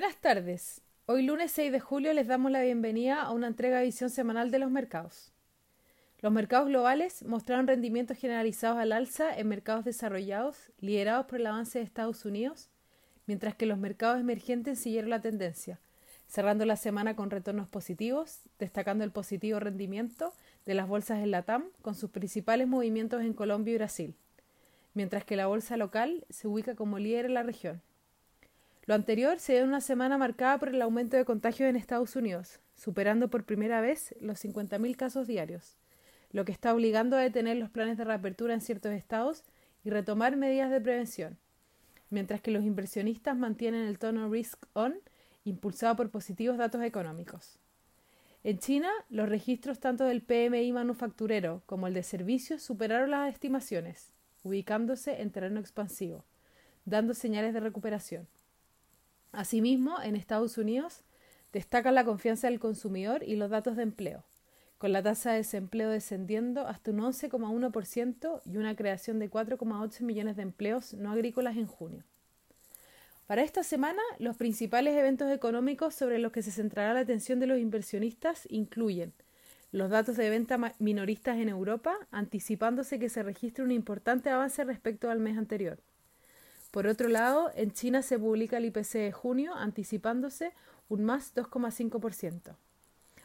Buenas tardes. Hoy lunes 6 de julio les damos la bienvenida a una entrega de visión semanal de los mercados. Los mercados globales mostraron rendimientos generalizados al alza en mercados desarrollados, liderados por el avance de Estados Unidos, mientras que los mercados emergentes siguieron la tendencia, cerrando la semana con retornos positivos, destacando el positivo rendimiento de las bolsas en Latam con sus principales movimientos en Colombia y Brasil, mientras que la bolsa local se ubica como líder en la región. Lo anterior se dio en una semana marcada por el aumento de contagios en Estados Unidos, superando por primera vez los 50.000 casos diarios, lo que está obligando a detener los planes de reapertura en ciertos estados y retomar medidas de prevención, mientras que los inversionistas mantienen el tono risk on, impulsado por positivos datos económicos. En China, los registros tanto del PMI manufacturero como el de servicios superaron las estimaciones, ubicándose en terreno expansivo, dando señales de recuperación. Asimismo, en Estados Unidos destacan la confianza del consumidor y los datos de empleo, con la tasa de desempleo descendiendo hasta un 11,1% y una creación de 4,8 millones de empleos no agrícolas en junio. Para esta semana, los principales eventos económicos sobre los que se centrará la atención de los inversionistas incluyen los datos de venta minoristas en Europa, anticipándose que se registre un importante avance respecto al mes anterior por otro lado, en China se publica el IPC de junio, anticipándose un más 2,5%.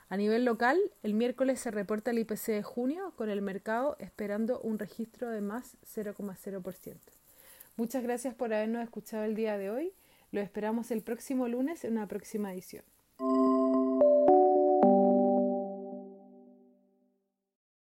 A nivel local, el miércoles se reporta el IPC de junio, con el mercado esperando un registro de más 0,0%. Muchas gracias por habernos escuchado el día de hoy. Lo esperamos el próximo lunes en una próxima edición.